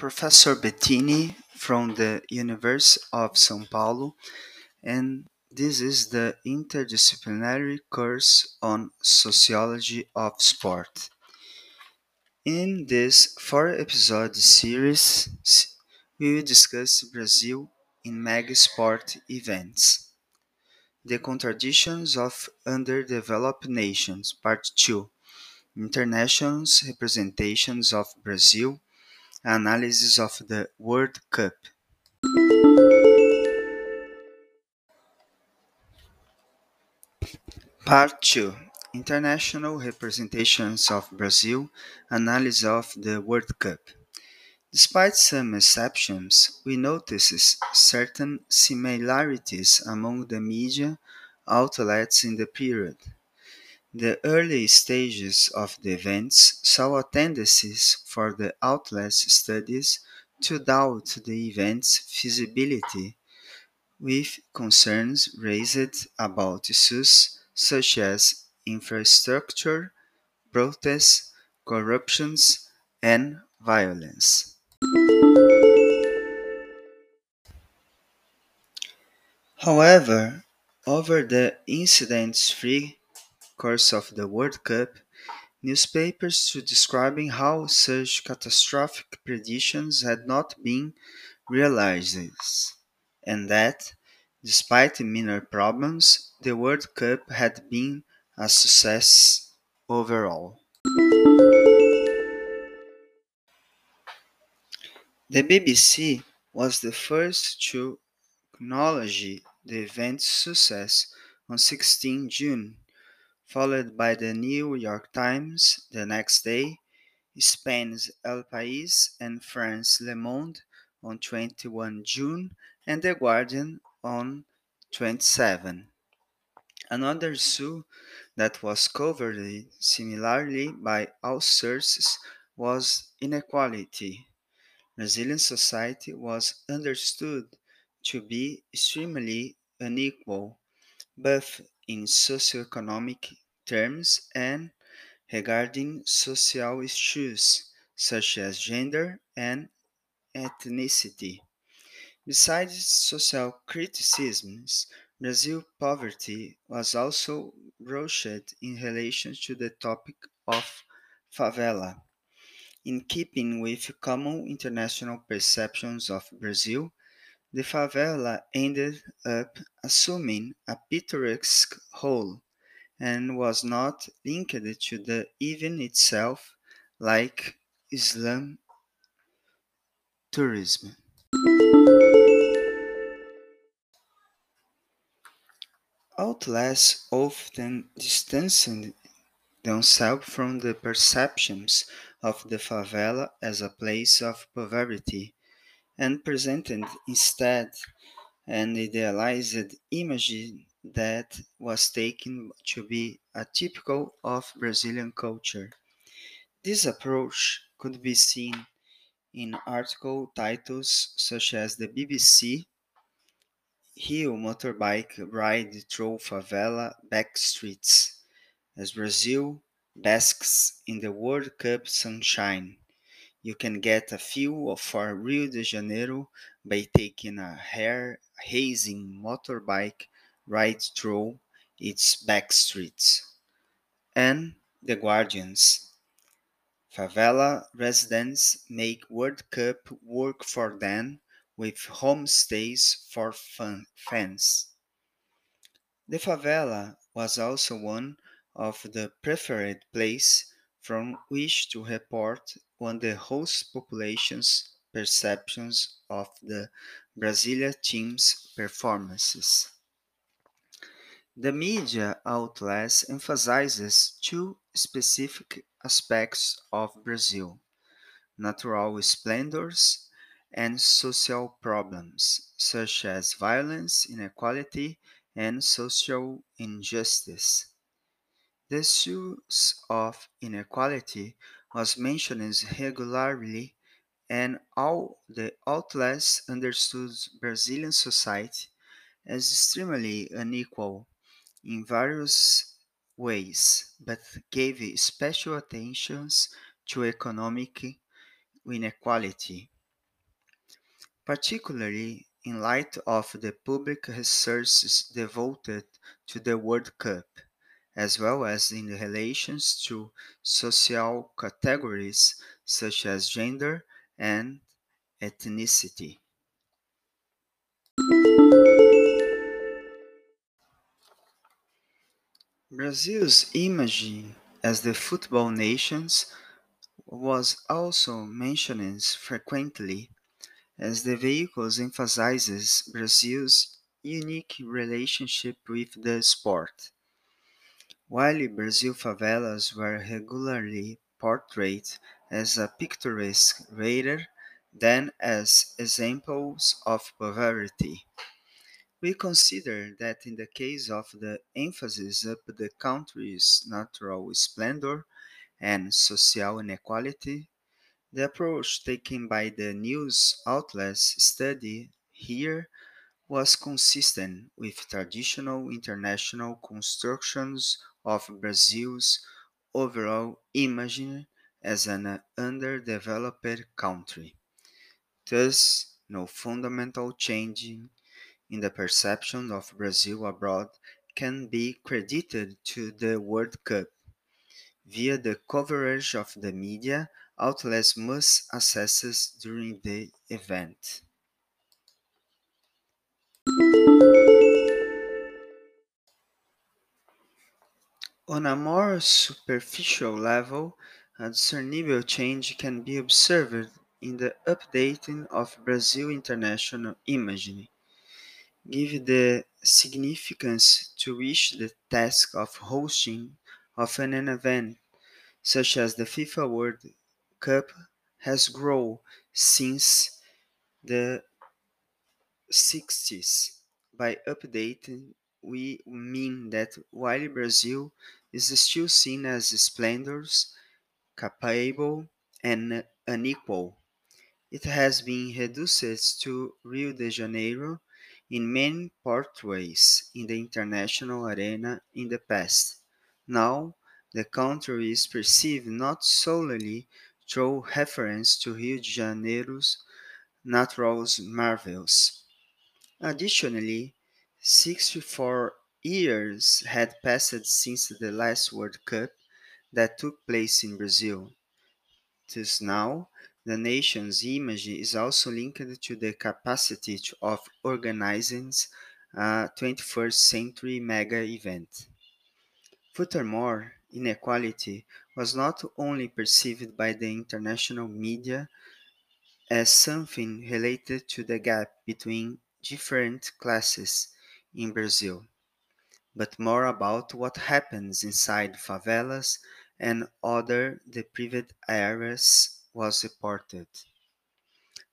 Professor Bettini from the University of São Paulo, and this is the interdisciplinary course on Sociology of Sport. In this four episode series, we will discuss Brazil in mega sport events. The Contradictions of Underdeveloped Nations, Part 2 International Representations of Brazil Analysis of the World Cup. Part 2 International Representations of Brazil Analysis of the World Cup. Despite some exceptions, we notice certain similarities among the media outlets in the period. The early stages of the events saw tendencies for the outlets studies to doubt the event's feasibility, with concerns raised about issues such as infrastructure, protests, corruptions, and violence. However, over the incidents free course of the World Cup, newspapers to describing how such catastrophic predictions had not been realized, and that, despite minor problems, the World Cup had been a success overall. The BBC was the first to acknowledge the event's success on 16 June followed by the New York Times the next day, Spain's El País and France Le Monde on 21 June, and The Guardian on 27. Another issue that was covered similarly by all sources was inequality. Brazilian society was understood to be extremely unequal, both in socioeconomic terms and regarding social issues such as gender and ethnicity. Besides social criticisms, Brazil poverty was also broached in relation to the topic of favela. In keeping with common international perceptions of Brazil, the favela ended up assuming a picturesque role and was not linked to the event itself like slum tourism. Outlets often distanced themselves from the perceptions of the favela as a place of poverty and presented instead an idealized image that was taken to be atypical of Brazilian culture. This approach could be seen in article titles such as the BBC Rio motorbike ride through favela backstreets as Brazil basks in the World Cup sunshine. You can get a feel of for Rio de Janeiro by taking a hair hazing motorbike ride through its back streets. And The Guardians. Favela residents make World Cup work for them with homestays for fans. The favela was also one of the preferred place from which to report on the host population's perceptions of the Brasilia team's performances. The media outlets emphasizes two specific aspects of Brazil: natural splendors and social problems such as violence, inequality, and social injustice. The issues of inequality was mentioned regularly, and all the outlets understood Brazilian society as extremely unequal in various ways, but gave special attention to economic inequality, particularly in light of the public resources devoted to the World Cup, as well as in relations to social categories such as gender and ethnicity. Brazil's image as the football nation was also mentioned frequently, as the vehicle emphasizes Brazil's unique relationship with the sport. While Brazil favelas were regularly portrayed as a picturesque rather than as examples of poverty. We consider that in the case of the emphasis of the country's natural splendor and social inequality, the approach taken by the news outlets study here was consistent with traditional international constructions of Brazil's overall image as an underdeveloped country. Thus, no fundamental change in the perception of Brazil abroad can be credited to the World Cup. Via the coverage of the media, outlets must assess during the event. On a more superficial level, a discernible change can be observed in the updating of Brazil international imaging. Give the significance to which the task of hosting of an event such as the FIFA World Cup has grown since the 60s. By updating, we mean that while Brazil is still seen as splendorous, capable, and unequal, it has been reduced to Rio de Janeiro in many portrays in the international arena in the past. Now, the country is perceived not solely through reference to Rio de Janeiro's natural marvels. Additionally, 64 years had passed since the last World Cup that took place in Brazil. Thus now, the nation's image is also linked to the capacity of organizing a 21st century mega event. Furthermore, inequality was not only perceived by the international media as something related to the gap between different classes in Brazil, but more about what happens inside favelas and other deprived areas was reported.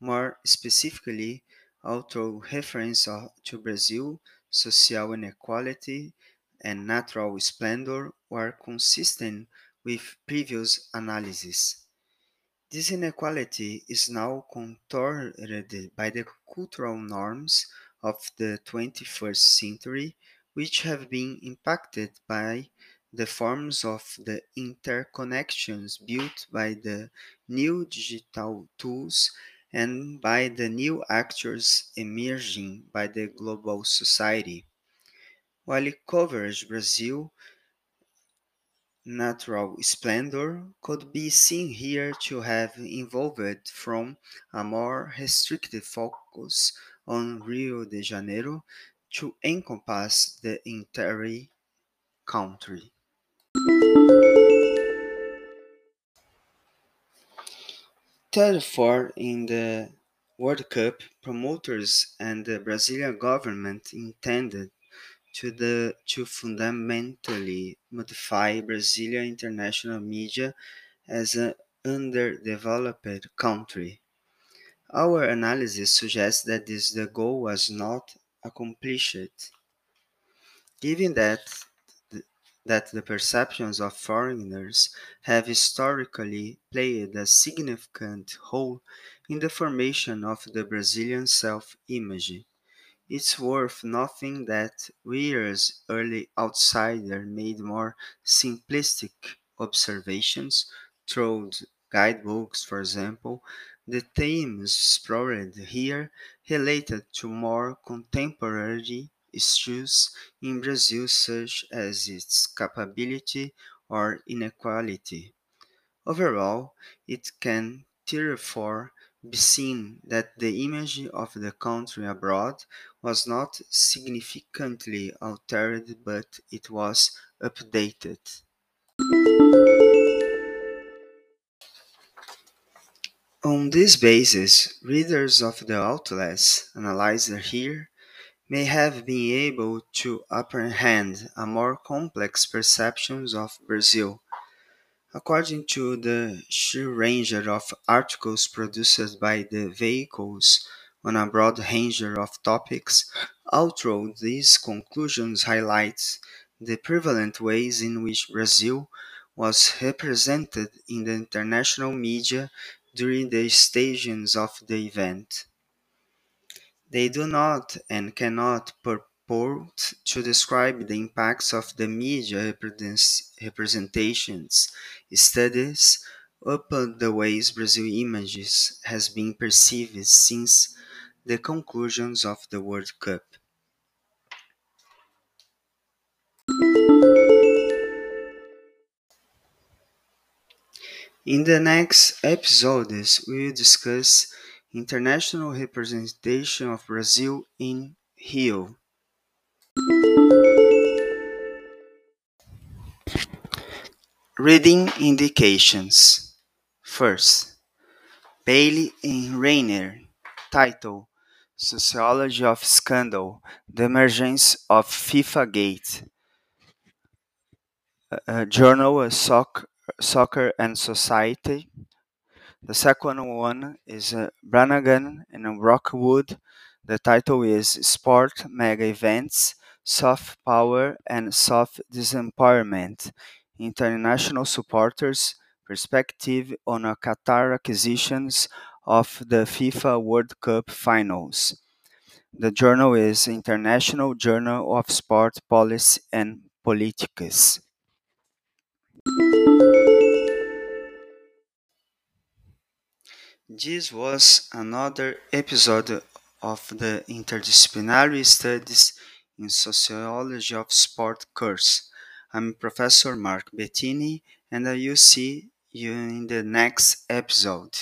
More specifically, although reference to Brazil, social inequality and natural splendor were consistent with previous analyses. This inequality is now contoured by the cultural norms of the 21st century, which have been impacted by the forms of the interconnections built by the new digital tools and by the new actors emerging by the global society. While it covers Brazil, natural splendor could be seen here to have evolved from a more restricted focus on Rio de Janeiro to encompass the entire country. Therefore, in the World Cup, promoters and the Brazilian government intended to the to fundamentally modify Brazilian international media as an underdeveloped country. Our analysis suggests that this the goal was not accomplished. Given that that the perceptions of foreigners have historically played a significant role in the formation of the Brazilian self-image. It's worth noting that Weir's early outsider made more simplistic observations through guidebooks, for example, The themes explored here related to more contemporary issues in Brazil such as its capability or inequality. Overall, it can therefore be seen that the image of the country abroad was not significantly altered but it was updated. On this basis, readers of the outlets analyzed here may have been able to apprehend a more complex perception of Brazil. According to the sheer range of articles produced by the vehicles on a broad range of topics, although these conclusions highlight the prevalent ways in which Brazil was represented in the international media during the stages of the event. They do not and cannot purport to describe the impacts of the media representations studies upon the ways Brazil images has been perceived since the conclusions of the World Cup. In the next episodes, we will discuss international representation of Brazil in Rio. Reading indications. First, Bayle and Rayner. Title Sociology of Scandal The Emergence of FIFA Gate. Uh, journal Soccer, Soccer and Society. The second one is uh, Brannagan and Rookwood. The title is Sport Mega Events Soft Power and Soft Disempowerment International Supporters Perspective on a Qatar Acquisitions of the FIFA World Cup Finals. The journal is International Journal of Sport Policy and Politics. This was another episode of the Interdisciplinary Studies in Sociology of Sport course. I'm Professor Mark Bettini, and I will see you in the next episode.